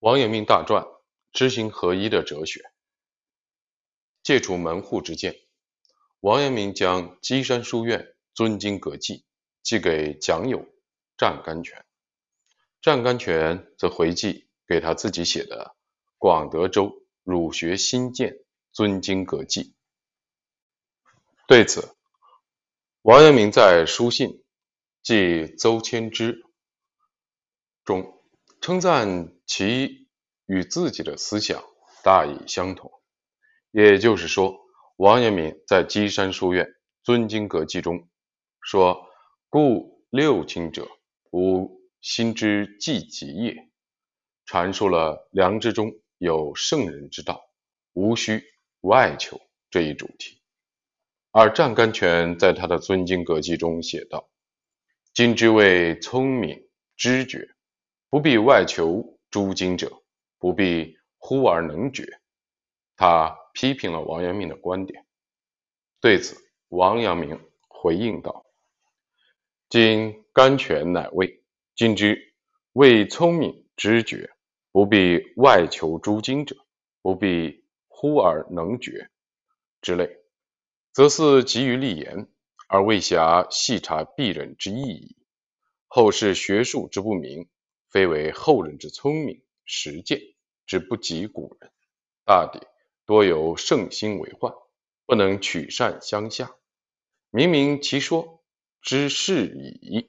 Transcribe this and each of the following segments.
王阳明大传，知行合一的哲学。戒除门户之见，王阳明将稽山书院尊经阁记寄给蒋友湛甘泉，湛甘泉则回寄给他自己写的《广德州儒学新建尊经阁记》。对此，王阳明在书信《寄邹谦之》中。称赞其与自己的思想大意相同，也就是说，王阳明在稽山书院尊经阁记中说：“故六经者，吾心之寂极也。”阐述了良知中有圣人之道，无需外求这一主题。而湛甘泉在他的尊经阁记中写道：“今之谓聪明知觉。”不必外求诸经者，不必忽而能决。他批评了王阳明的观点。对此，王阳明回应道：“今甘泉乃谓，今之谓聪明知觉，不必外求诸经者，不必忽而能决之类，则似急于立言，而未暇细察鄙人之意矣。后世学术之不明。”非为后人之聪明实践之不及古人，大抵多由圣心为患，不能取善相下。明明其说之是矣，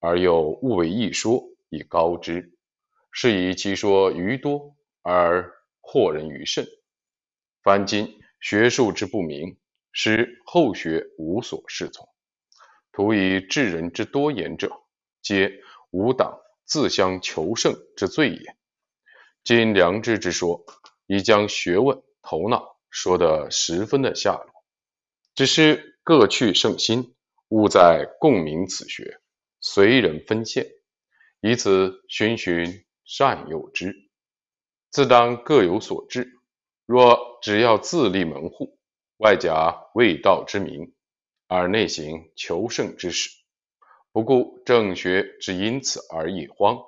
而又误为一说以高之，是以其说余多而惑人于甚。凡今学术之不明，使后学无所适从，徒以治人之多言者，皆无党。自相求胜之罪也。今良知之说，已将学问头脑说得十分的下落，只是各去圣心，勿在共鸣此学，随人分现，以此循循善诱之，自当各有所志。若只要自立门户，外假未道之名，而内行求胜之事。不顾正学之因此而易荒，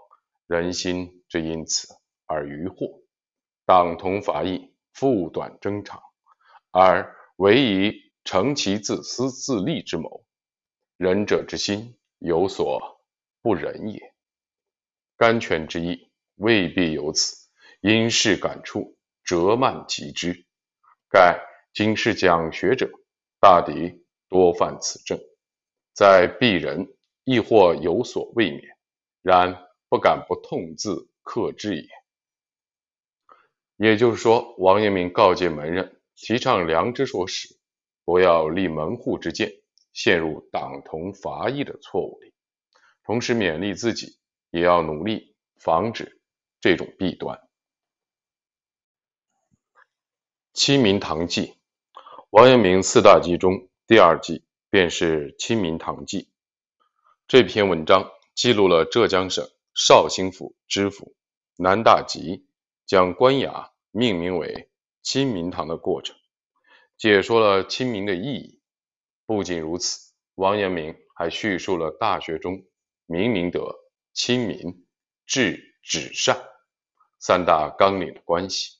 人心之因此而愚惑，党同伐异，复短争长，而唯以成其自私自利之谋，仁者之心有所不仁也。甘泉之意未必有此，因事感触，折慢其之。盖今世讲学者，大抵多犯此症，在鄙人。亦或有所未免，然不敢不痛自克制也。也就是说，王阳明告诫门人，提倡良知所使，不要立门户之见，陷入党同伐异的错误里。同时勉励自己，也要努力防止这种弊端。《清明堂记》，王阳明四大记中第二记便是《清明堂记》。这篇文章记录了浙江省绍兴府知府南大吉将官衙命名为清明堂的过程，解说了清明的意义。不仅如此，王阳明还叙述了《大学》中明明德、亲民、治止善三大纲领的关系。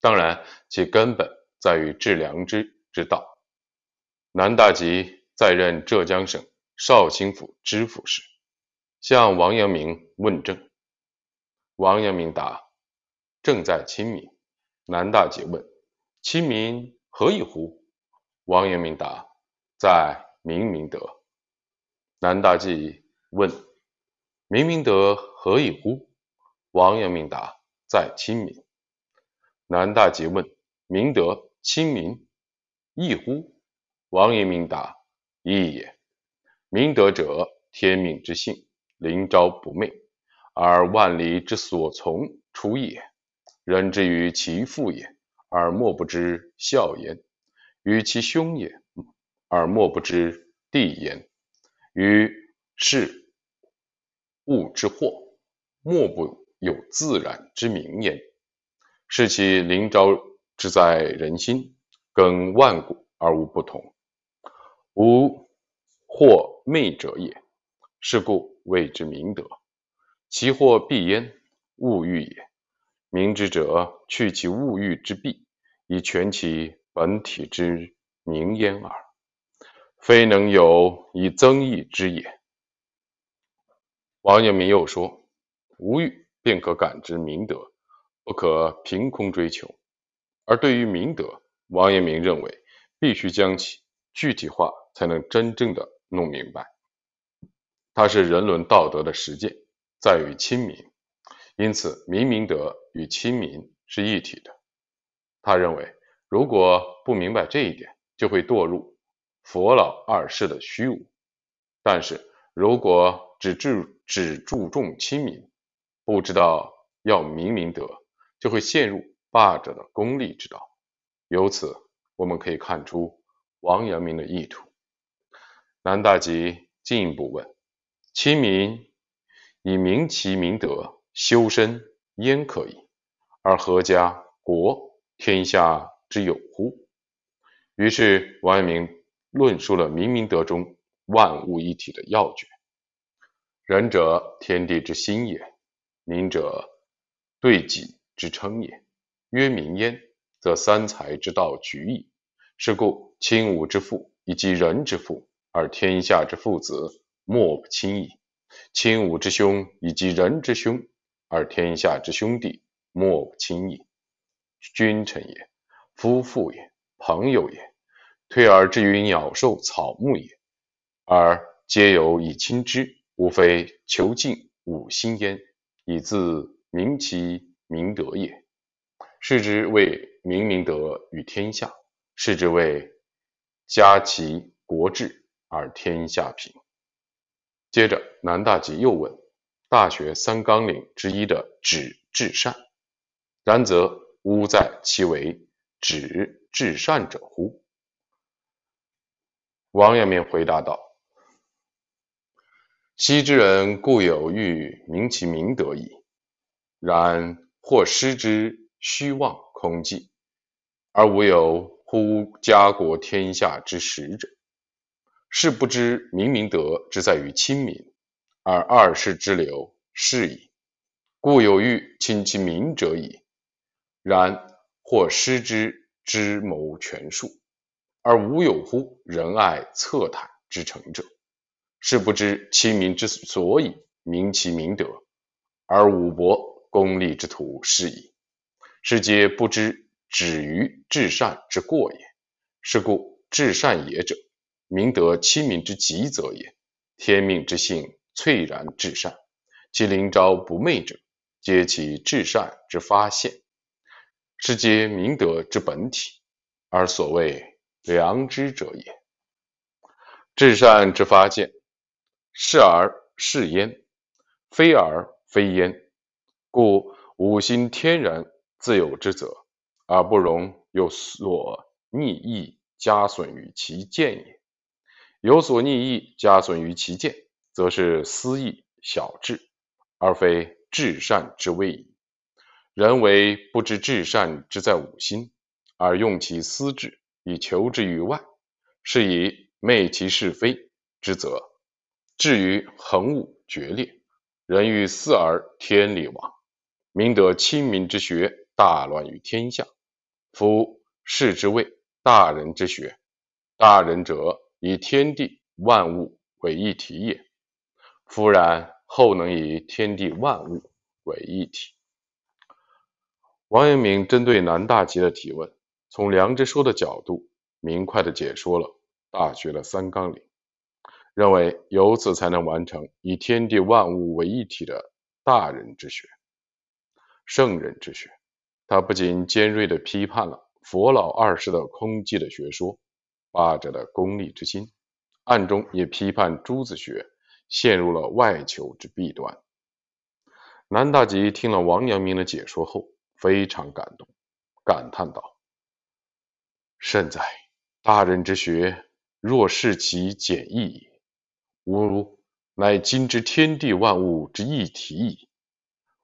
当然，其根本在于治良知之道。南大吉在任浙江省。绍兴府知府时，向王阳明问政。王阳明答：“正在亲民。”南大吉问：“亲民何以乎？”王阳明答：“在明明德。”南大吉问：“明明德何以乎？”王阳明答：“在亲民。”南大吉问：“明德亲民异乎？”王阳明答：“异也。”明德者，天命之性，临昭不昧，而万里之所从出也。人之于其父也，而莫不知孝焉；于其兄也，而莫不知弟焉；于事物之祸，莫不有自然之明焉。是其临昭之在人心，跟万古而无不同，吾。或昧者也，是故谓之明德。其或必焉，物欲也。明之者，去其物欲之弊，以全其本体之明焉耳，非能有以增益之也。王阳明又说：“无欲便可感知明德，不可凭空追求。”而对于明德，王阳明认为必须将其具体化，才能真正的弄明白。它是人伦道德的实践，在于亲民，因此明明德与亲民是一体的。他认为，如果不明白这一点，就会堕入佛老二世的虚无；但是如果只注只注重亲民，不知道要明明德，就会陷入霸者的功利之道。由此，我们可以看出王阳明的意图。南大吉进一步问。亲民以明其明德，修身焉可以？而何家国天下之有乎？于是王阳明论述了明明德中万物一体的要诀。仁者，天地之心也；明者，对己之称也。曰明焉，则三才之道举矣。是故亲吾之父以及人之父，而天下之父子。莫不亲矣。亲吾之兄以及人之兄，而天下之兄弟莫不亲矣。君臣也，夫妇也，朋友也，推而至于鸟兽草木也，而皆有以亲之，无非求尽吾心焉，以自明其明德也。是之谓明明德于天下，是之谓家齐国治而天下平。接着，南大吉又问：“大学三纲领之一的‘止’至善，然则吾在其为‘止’至善者乎？”王阳明回答道：“昔之人固有欲明其明德矣，然或失之虚妄空寂，而无有乎家国天下之实者。”是不知明明德之在于亲民，而二世之流是矣。故有欲亲其民者矣。然或失之之谋权术，而无有乎仁爱恻坦之成者。是不知亲民之所以明其明德，而武博功利之徒是矣。是皆不知止于至善之过也。是故至善也者。明德亲民之极则也。天命之性粹然至善，其灵昭不昧者，皆其至善之发现，是皆明德之本体，而所谓良知者也。至善之发现，是而是焉，非而非焉。故五心天然自有之则，而不容有所逆意加损于其见也。有所逆意加损于其见，则是私意小智，而非至善之谓矣。人为不知至善之在吾心，而用其私智以求之于外，是以昧其是非之责。至于恒物决裂，人欲肆而天理亡，明得亲民之学大乱于天下。夫是之谓大人之学，大人者。以天地万物为一体也。夫然，后能以天地万物为一体。王阳明针对南大吉的提问，从良知说的角度，明快地解说了《大学》的三纲领，认为由此才能完成以天地万物为一体的大人之学、圣人之学。他不仅尖锐地批判了佛老二世的空寂的学说。霸者的功利之心，暗中也批判朱子学陷入了外求之弊端。南大吉听了王阳明的解说后，非常感动，感叹道：“甚哉，大人之学，若视其简易也，吾乃今之天地万物之一体矣。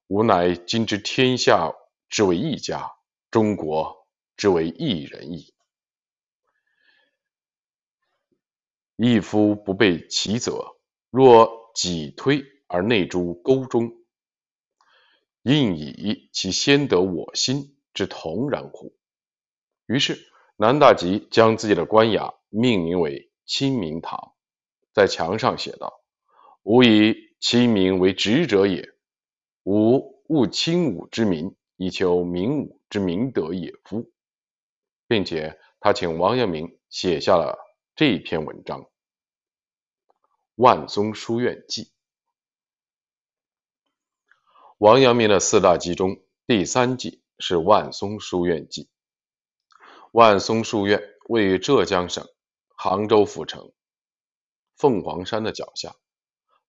吾乃今之天下之为一家，中国之为一人矣。”一夫不备其责，若己推而内诸沟中，应以其先得我心之同然乎？于是南大吉将自己的官衙命名为清明堂，在墙上写道：“吾以清明为职者也，吾务清武之民，以求明武之明德也夫。”并且他请王阳明写下了这一篇文章《万松书院记》。王阳明的四大记中，第三记是《万松书院记》。万松书院位于浙江省杭州府城凤凰山的脚下，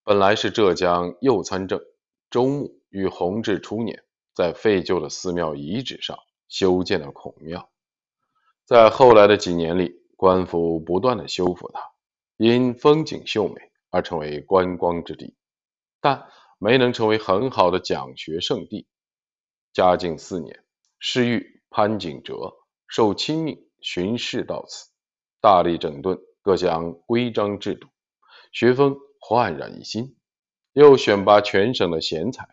本来是浙江右参政周穆于弘治初年在废旧的寺庙遗址上修建的孔庙。在后来的几年里，官府不断的修复它，因风景秀美而成为观光之地，但没能成为很好的讲学圣地。嘉靖四年，侍御潘景哲受亲命巡视到此，大力整顿各项规章制度，学风焕然一新，又选拔全省的贤才，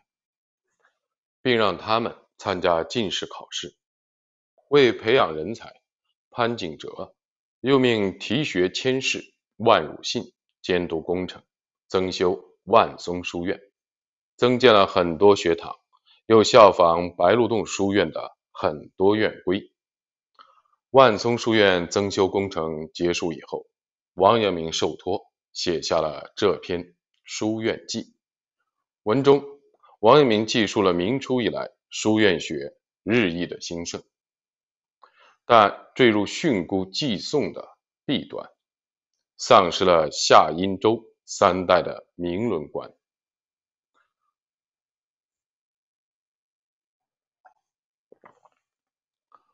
并让他们参加进士考试，为培养人才。潘景哲又命提学千事万汝信监督工程，增修万松书院，增建了很多学堂，又效仿白鹿洞书院的很多院规。万松书院增修工程结束以后，王阳明受托写下了这篇《书院记》。文中，王阳明记述了明初以来书院学日益的兴盛。但坠入训诂寄送的弊端，丧失了夏殷周三代的明伦观。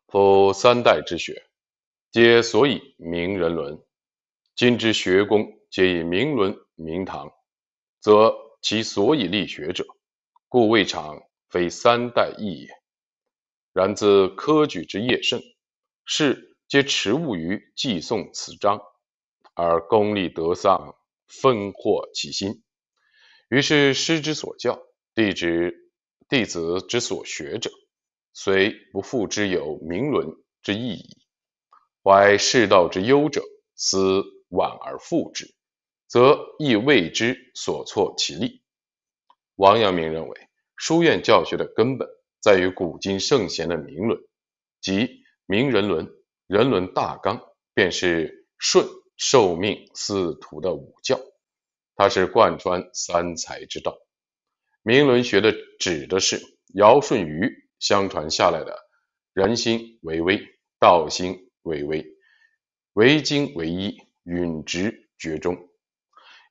夫三代之学，皆所以明人伦。今之学宫皆以明伦明堂，则其所以立学者，故未尝非三代意也。然自科举之业盛。是皆持物于寄送此章，而功利得丧，分惑其心。于是师之所教，弟之弟子之所学者，虽不复之有明伦之意矣。怀世道之忧者，思婉而复之，则亦为之所错其力。王阳明认为，书院教学的根本在于古今圣贤的明伦，即。明人伦，人伦大纲便是顺受命司徒的五教，它是贯穿三才之道。明伦学的指的是尧舜禹相传下来的人心为微，道心为微，为精为一，允直绝中。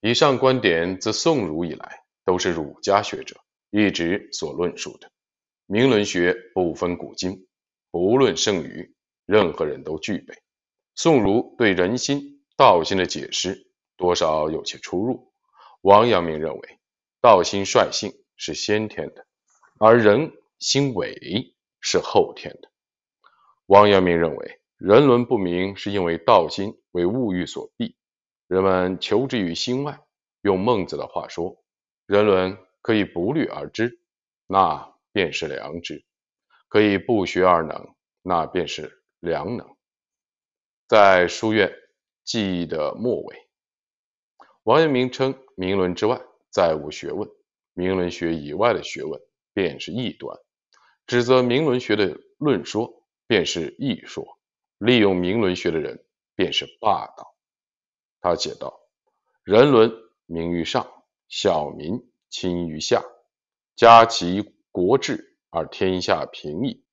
以上观点自宋儒以来都是儒家学者一直所论述的。明伦学不分古今。不论圣愚，任何人都具备。宋儒对人心、道心的解释多少有些出入。王阳明认为，道心率性是先天的，而人心伪是后天的。王阳明认为，人伦不明是因为道心为物欲所蔽，人们求之于心外。用孟子的话说，人伦可以不虑而知，那便是良知。可以不学而能，那便是良能。在书院记忆的末尾，王阳明称明伦之外再无学问，明伦学以外的学问便是异端，指责明伦学的论说便是异说，利用明伦学的人便是霸道。他写道：“人伦名于上，小民亲于下，家齐国治。”而天下平矣。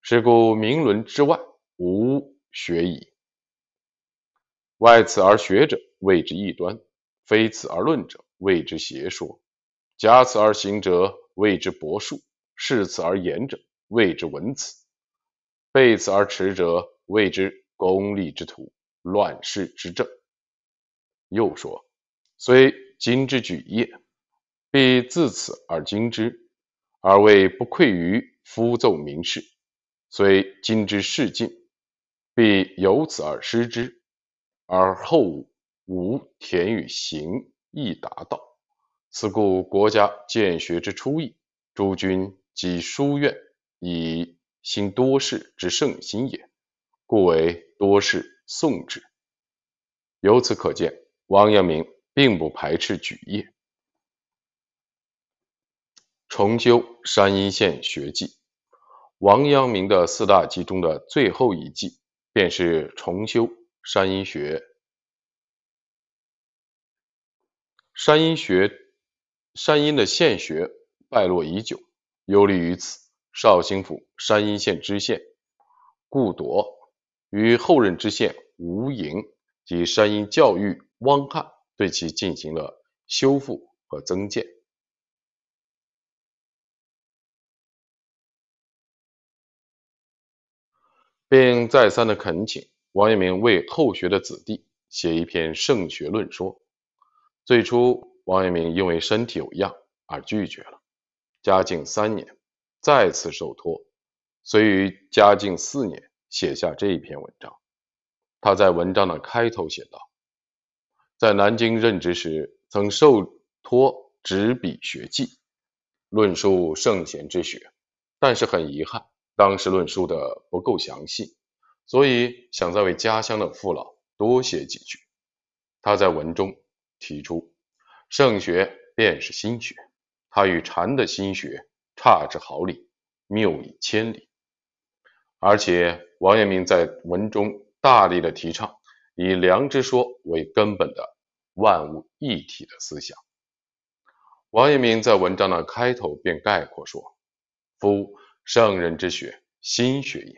是故明伦之外无学矣。外此而学者谓之异端，非此而论者谓之邪说。假此而行者谓之博术，恃此而言者谓之文辞，背此而驰者谓之功利之徒，乱世之政。又说：虽今之举业，必自此而经之。而为不愧于夫奏明士，虽今之事尽，必由此而失之，而后无田与行亦达道。此故国家建学之初意，诸君即书院以兴多士之盛心也，故为多士宋之。由此可见，王阳明并不排斥举业，重修山阴县学记。王阳明的四大集中的最后一记，便是重修山阴学。山阴学，山阴的县学败落已久，忧虑于此，绍兴府山阴县知县顾铎与后任知县吴莹及山阴教育汪汉对其进行了修复和增建。并再三的恳请王阳明为后学的子弟写一篇圣学论说。最初，王阳明因为身体有恙而拒绝了。嘉靖三年，再次受托，遂于嘉靖四年写下这一篇文章。他在文章的开头写道：“在南京任职时，曾受托执笔学记，论述圣贤之学，但是很遗憾。”当时论述的不够详细，所以想再为家乡的父老多写几句。他在文中提出，圣学便是心学，他与禅的心学差之毫厘，谬以千里。而且王阳明在文中大力的提倡以良知说为根本的万物一体的思想。王阳明在文章的开头便概括说：“夫。”圣人之学，心学也。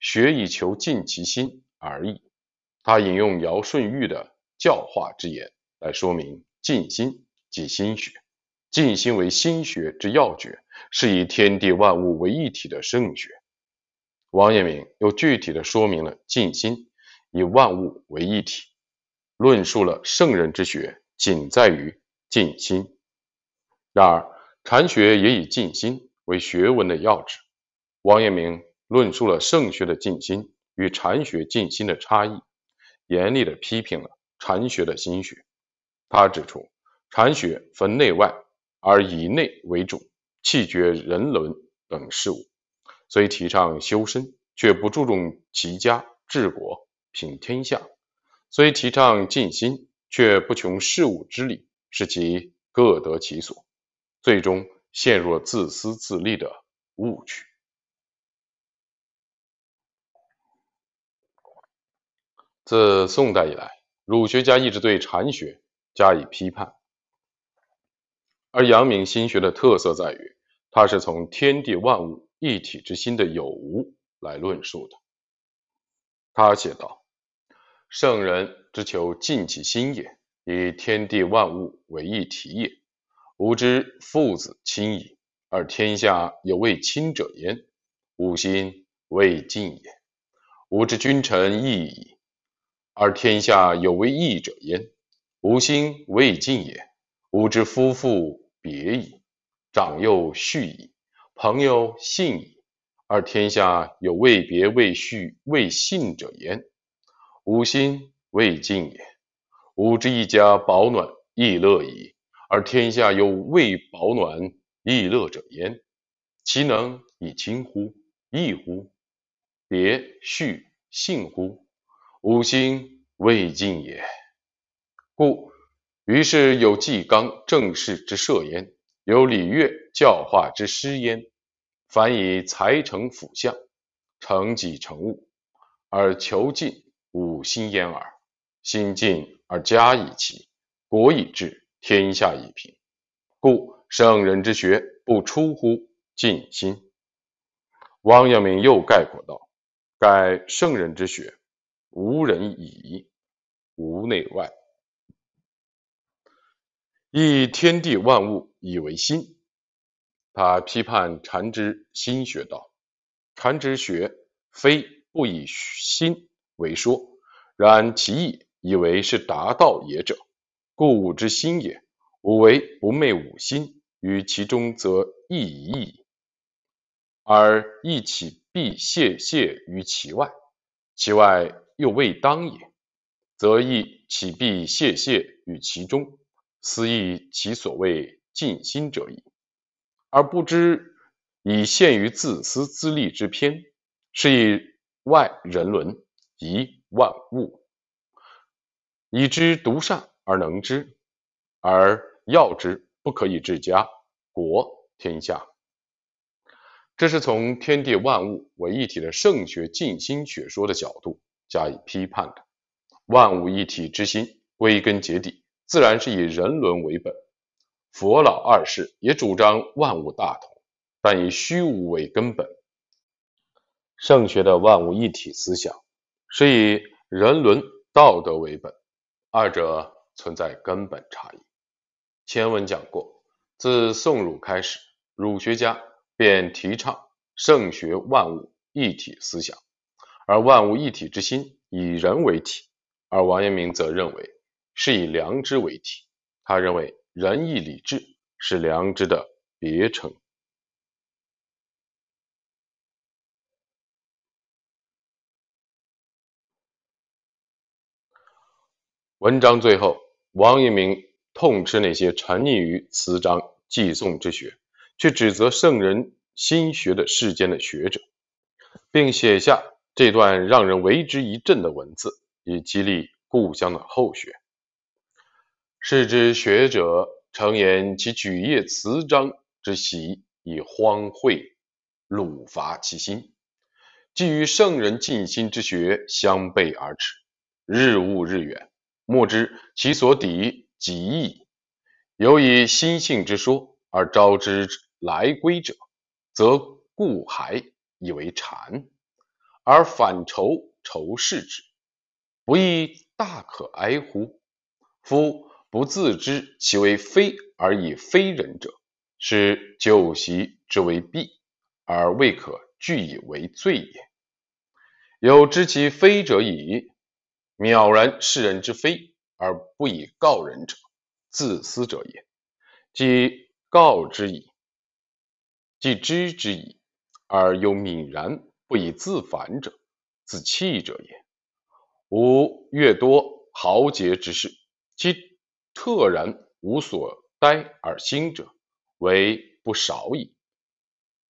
学以求尽其心而已。他引用尧舜禹的教化之言来说明尽心即心学，尽心为心学之要诀，是以天地万物为一体的圣学。王阳明又具体的说明了尽心以万物为一体，论述了圣人之学仅在于尽心。然而，禅学也以尽心。为学问的要旨，王阳明论述了圣学的静心与禅学静心的差异，严厉的批评了禅学的心学。他指出，禅学分内外，而以内为主，弃绝人伦等事物，虽提倡修身，却不注重齐家治国平天下；虽提倡静心，却不穷事物之理，使其各得其所，最终。陷入了自私自利的误区。自宋代以来，儒学家一直对禅学加以批判，而阳明心学的特色在于，它是从天地万物一体之心的有无来论述的。他写道：“圣人之求尽其心也，以天地万物为一体也。”吾之父子亲矣，而天下有未亲者焉，吾心未尽也；吾之君臣义矣，而天下有未义者焉，吾心未尽也；吾之夫妇别矣，长幼序矣，朋友信矣，而天下有未别未序未信者焉，吾心未尽也；吾之一家保暖亦乐矣。而天下有未保暖易乐者焉，其能以亲乎？义乎？别序信乎？吾心未尽也。故于是有纪纲正事之设焉，有礼乐教化之施焉。凡以才成辅相，成己成物，而求尽吾心焉耳。心尽而家以齐，国以治。天下已平，故圣人之学不出乎尽心。王阳明又概括道：“盖圣人之学，无人以无内外，以天地万物以为心。”他批判禅之心学道：“禅之学非不以心为说，然其意以为是达道也者。”故吾之心也，吾为不昧吾心于其中，则异矣矣。而亦岂必泄泄于其外？其外又未当也，则亦岂必泄泄于其中？斯亦其所谓尽心者矣。而不知以陷于自私自利之偏，是以外人伦，以万物，以之独善而能之，而要之不可以治家、国、天下。这是从天地万物为一体的圣学静心学说的角度加以批判的。万物一体之心，归根结底，自然是以人伦为本。佛老二世也主张万物大同，但以虚无为根本。圣学的万物一体思想是以人伦道德为本，二者存在根本差异。前文讲过，自宋儒开始，儒学家便提倡圣学万物一体思想，而万物一体之心以人为体。而王阳明则认为是以良知为体，他认为仁义礼智是良知的别称。文章最后，王阳明痛斥那些沉溺于词章寄颂之学，却指责圣人心学的世间的学者，并写下这段让人为之一振的文字。以激励故乡的后学。是之学者常言其举业词章之习，以荒秽鲁伐其心，既与圣人尽心之学相背而驰，日悟日远，莫知其所抵极矣。有以心性之说而招之来归者，则故还以为禅，而反仇仇视之。不亦大可哀乎？夫不自知其为非而以非人者，是旧习之为弊，而未可据以为罪也。有知其非者矣，渺然世人之非而不以告人者，自私者也；既告之矣，既知之矣，而又泯然不以自反者，自弃者也。吾越多豪杰之士，其特然无所呆而兴者，为不少矣。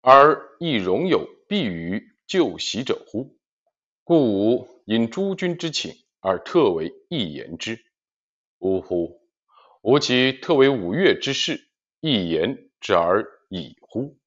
而亦容有避于旧习者乎？故吾因诸君之请而特为一言之。呜呼！吾其特为五岳之事，一言之而已乎？